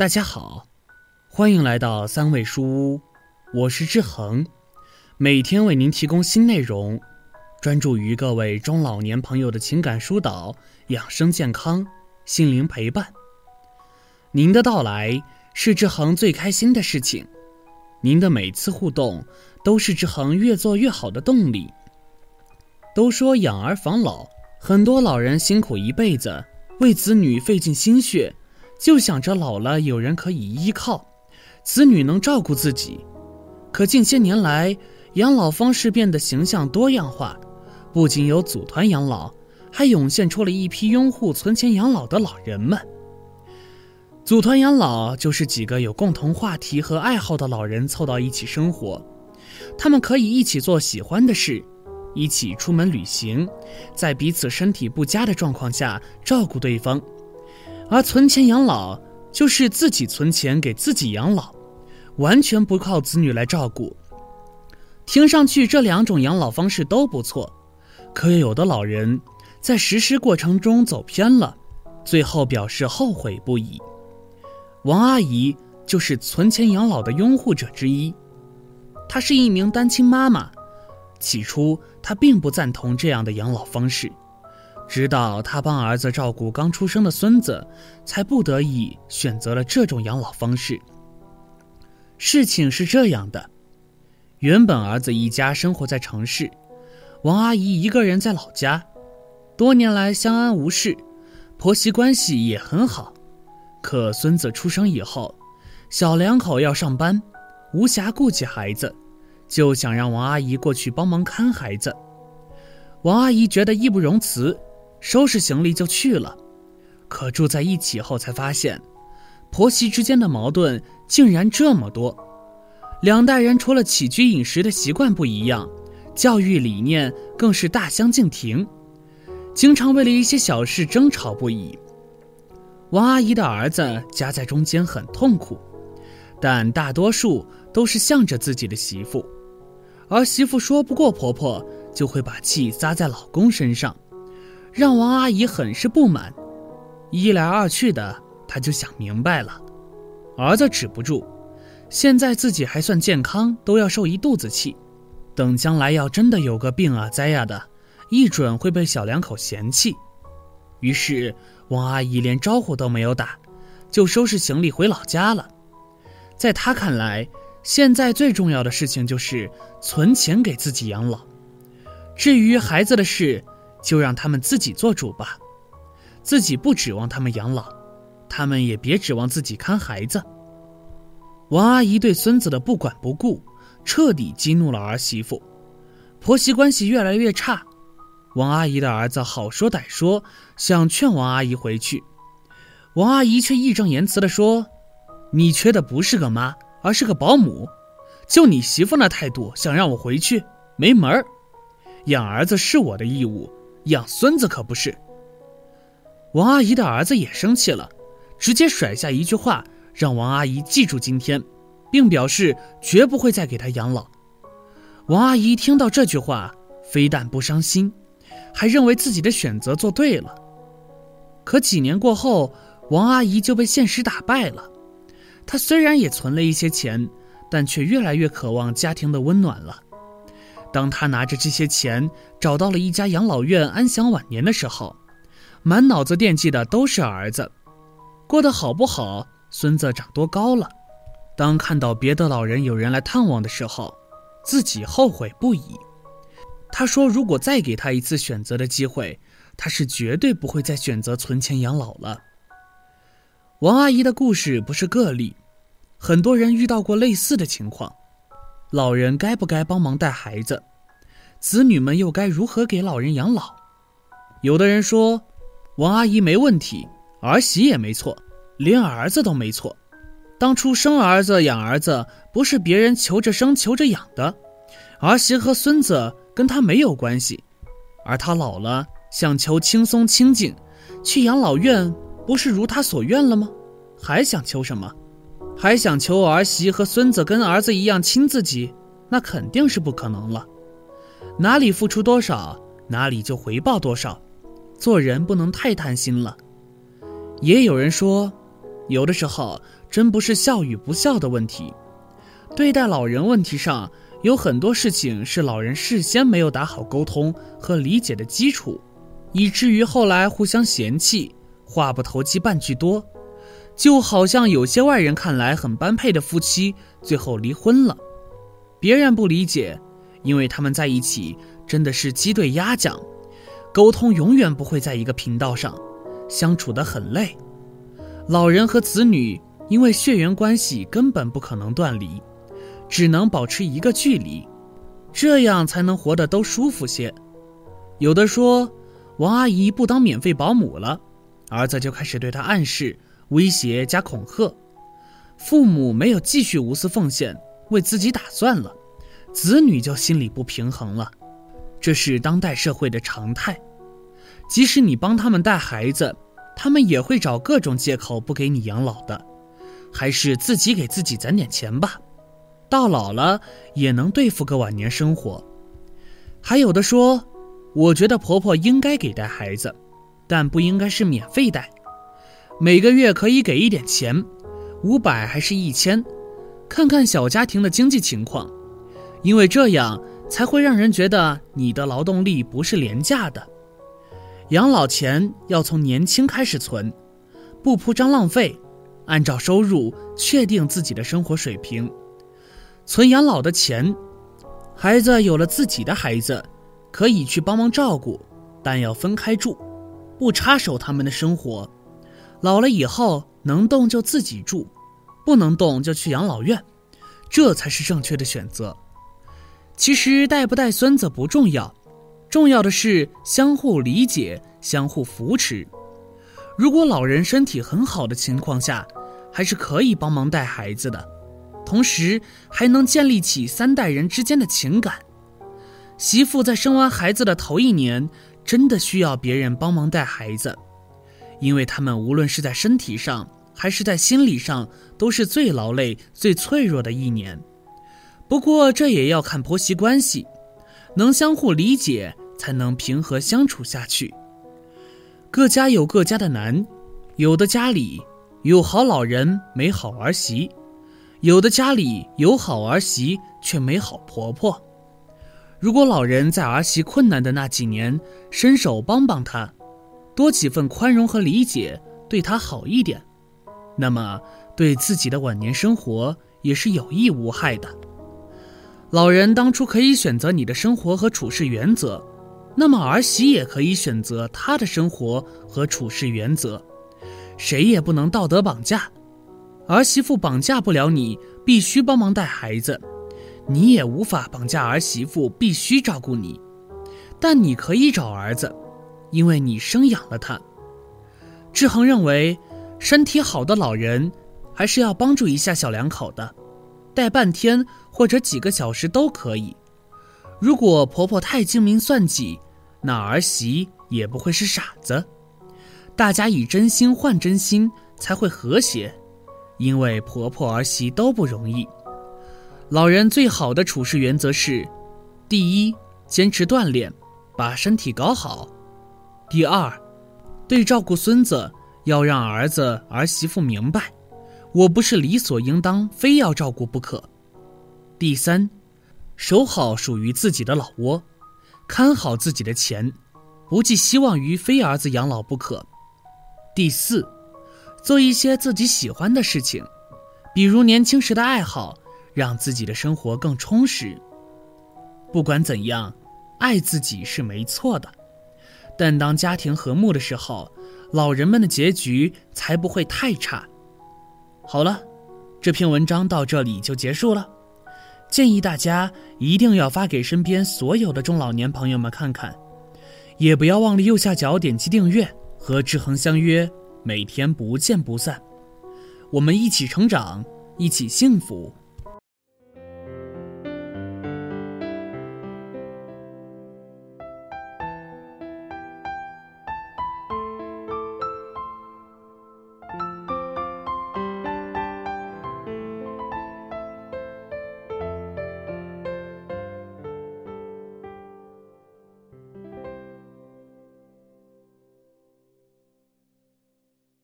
大家好，欢迎来到三味书屋，我是志恒，每天为您提供新内容，专注于各位中老年朋友的情感疏导、养生健康、心灵陪伴。您的到来是志恒最开心的事情，您的每次互动都是志恒越做越好的动力。都说养儿防老，很多老人辛苦一辈子，为子女费尽心血。就想着老了有人可以依靠，子女能照顾自己。可近些年来，养老方式变得形象多样化，不仅有组团养老，还涌现出了一批拥护存钱养老的老人们。组团养老就是几个有共同话题和爱好的老人凑到一起生活，他们可以一起做喜欢的事，一起出门旅行，在彼此身体不佳的状况下照顾对方。而存钱养老就是自己存钱给自己养老，完全不靠子女来照顾。听上去这两种养老方式都不错，可有的老人在实施过程中走偏了，最后表示后悔不已。王阿姨就是存钱养老的拥护者之一，她是一名单亲妈妈，起初她并不赞同这样的养老方式。直到他帮儿子照顾刚出生的孙子，才不得已选择了这种养老方式。事情是这样的：原本儿子一家生活在城市，王阿姨一个人在老家，多年来相安无事，婆媳关系也很好。可孙子出生以后，小两口要上班，无暇顾及孩子，就想让王阿姨过去帮忙看孩子。王阿姨觉得义不容辞。收拾行李就去了，可住在一起后才发现，婆媳之间的矛盾竟然这么多。两代人除了起居饮食的习惯不一样，教育理念更是大相径庭，经常为了一些小事争吵不已。王阿姨的儿子夹在中间很痛苦，但大多数都是向着自己的媳妇，而媳妇说不过婆婆，就会把气撒在老公身上。让王阿姨很是不满，一来二去的，她就想明白了：儿子止不住，现在自己还算健康，都要受一肚子气，等将来要真的有个病啊灾呀的，一准会被小两口嫌弃。于是王阿姨连招呼都没有打，就收拾行李回老家了。在她看来，现在最重要的事情就是存钱给自己养老，至于孩子的事。就让他们自己做主吧，自己不指望他们养老，他们也别指望自己看孩子。王阿姨对孙子的不管不顾，彻底激怒了儿媳妇，婆媳关系越来越差。王阿姨的儿子好说歹说，想劝王阿姨回去，王阿姨却义正言辞地说：“你缺的不是个妈，而是个保姆。就你媳妇那态度，想让我回去，没门儿。养儿子是我的义务。”养孙子可不是。王阿姨的儿子也生气了，直接甩下一句话，让王阿姨记住今天，并表示绝不会再给他养老。王阿姨听到这句话，非但不伤心，还认为自己的选择做对了。可几年过后，王阿姨就被现实打败了。她虽然也存了一些钱，但却越来越渴望家庭的温暖了。当他拿着这些钱找到了一家养老院安享晚年的时候，满脑子惦记的都是儿子过得好不好，孙子长多高了。当看到别的老人有人来探望的时候，自己后悔不已。他说：“如果再给他一次选择的机会，他是绝对不会再选择存钱养老了。”王阿姨的故事不是个例，很多人遇到过类似的情况。老人该不该帮忙带孩子？子女们又该如何给老人养老？有的人说，王阿姨没问题，儿媳也没错，连儿子都没错。当初生儿子养儿子不是别人求着生求着养的，儿媳和孙子跟他没有关系。而他老了想求轻松清静，去养老院不是如他所愿了吗？还想求什么？还想求儿媳和孙子跟儿子一样亲自己，那肯定是不可能了。哪里付出多少，哪里就回报多少。做人不能太贪心了。也有人说，有的时候真不是孝与不孝的问题。对待老人问题上，有很多事情是老人事先没有打好沟通和理解的基础，以至于后来互相嫌弃，话不投机半句多。就好像有些外人看来很般配的夫妻，最后离婚了。别人不理解，因为他们在一起真的是鸡对鸭讲，沟通永远不会在一个频道上，相处得很累。老人和子女因为血缘关系根本不可能断离。只能保持一个距离，这样才能活得都舒服些。有的说，王阿姨不当免费保姆了，儿子就开始对她暗示、威胁加恐吓。父母没有继续无私奉献，为自己打算了，子女就心里不平衡了。这是当代社会的常态。即使你帮他们带孩子，他们也会找各种借口不给你养老的，还是自己给自己攒点钱吧。到老了也能对付个晚年生活，还有的说，我觉得婆婆应该给带孩子，但不应该是免费带，每个月可以给一点钱，五百还是一千，看看小家庭的经济情况，因为这样才会让人觉得你的劳动力不是廉价的。养老钱要从年轻开始存，不铺张浪费，按照收入确定自己的生活水平。存养老的钱，孩子有了自己的孩子，可以去帮忙照顾，但要分开住，不插手他们的生活。老了以后能动就自己住，不能动就去养老院，这才是正确的选择。其实带不带孙子不重要，重要的是相互理解、相互扶持。如果老人身体很好的情况下，还是可以帮忙带孩子的。同时还能建立起三代人之间的情感。媳妇在生完孩子的头一年，真的需要别人帮忙带孩子，因为他们无论是在身体上还是在心理上，都是最劳累、最脆弱的一年。不过这也要看婆媳关系，能相互理解，才能平和相处下去。各家有各家的难，有的家里有好老人，没好儿媳。有的家里有好儿媳，却没好婆婆。如果老人在儿媳困难的那几年伸手帮帮她，多几份宽容和理解，对她好一点，那么对自己的晚年生活也是有益无害的。老人当初可以选择你的生活和处事原则，那么儿媳也可以选择她的生活和处事原则，谁也不能道德绑架。儿媳妇绑架不了你，必须帮忙带孩子；你也无法绑架儿媳妇，必须照顾你。但你可以找儿子，因为你生养了他。志恒认为，身体好的老人还是要帮助一下小两口的，带半天或者几个小时都可以。如果婆婆太精明算计，那儿媳也不会是傻子。大家以真心换真心，才会和谐。因为婆婆儿媳都不容易，老人最好的处事原则是：第一，坚持锻炼，把身体搞好；第二，对照顾孙子要让儿子儿媳妇明白，我不是理所应当非要照顾不可；第三，守好属于自己的老窝，看好自己的钱，不寄希望于非儿子养老不可；第四。做一些自己喜欢的事情，比如年轻时的爱好，让自己的生活更充实。不管怎样，爱自己是没错的，但当家庭和睦的时候，老人们的结局才不会太差。好了，这篇文章到这里就结束了。建议大家一定要发给身边所有的中老年朋友们看看，也不要忘了右下角点击订阅和志恒相约。每天不见不散，我们一起成长，一起幸福。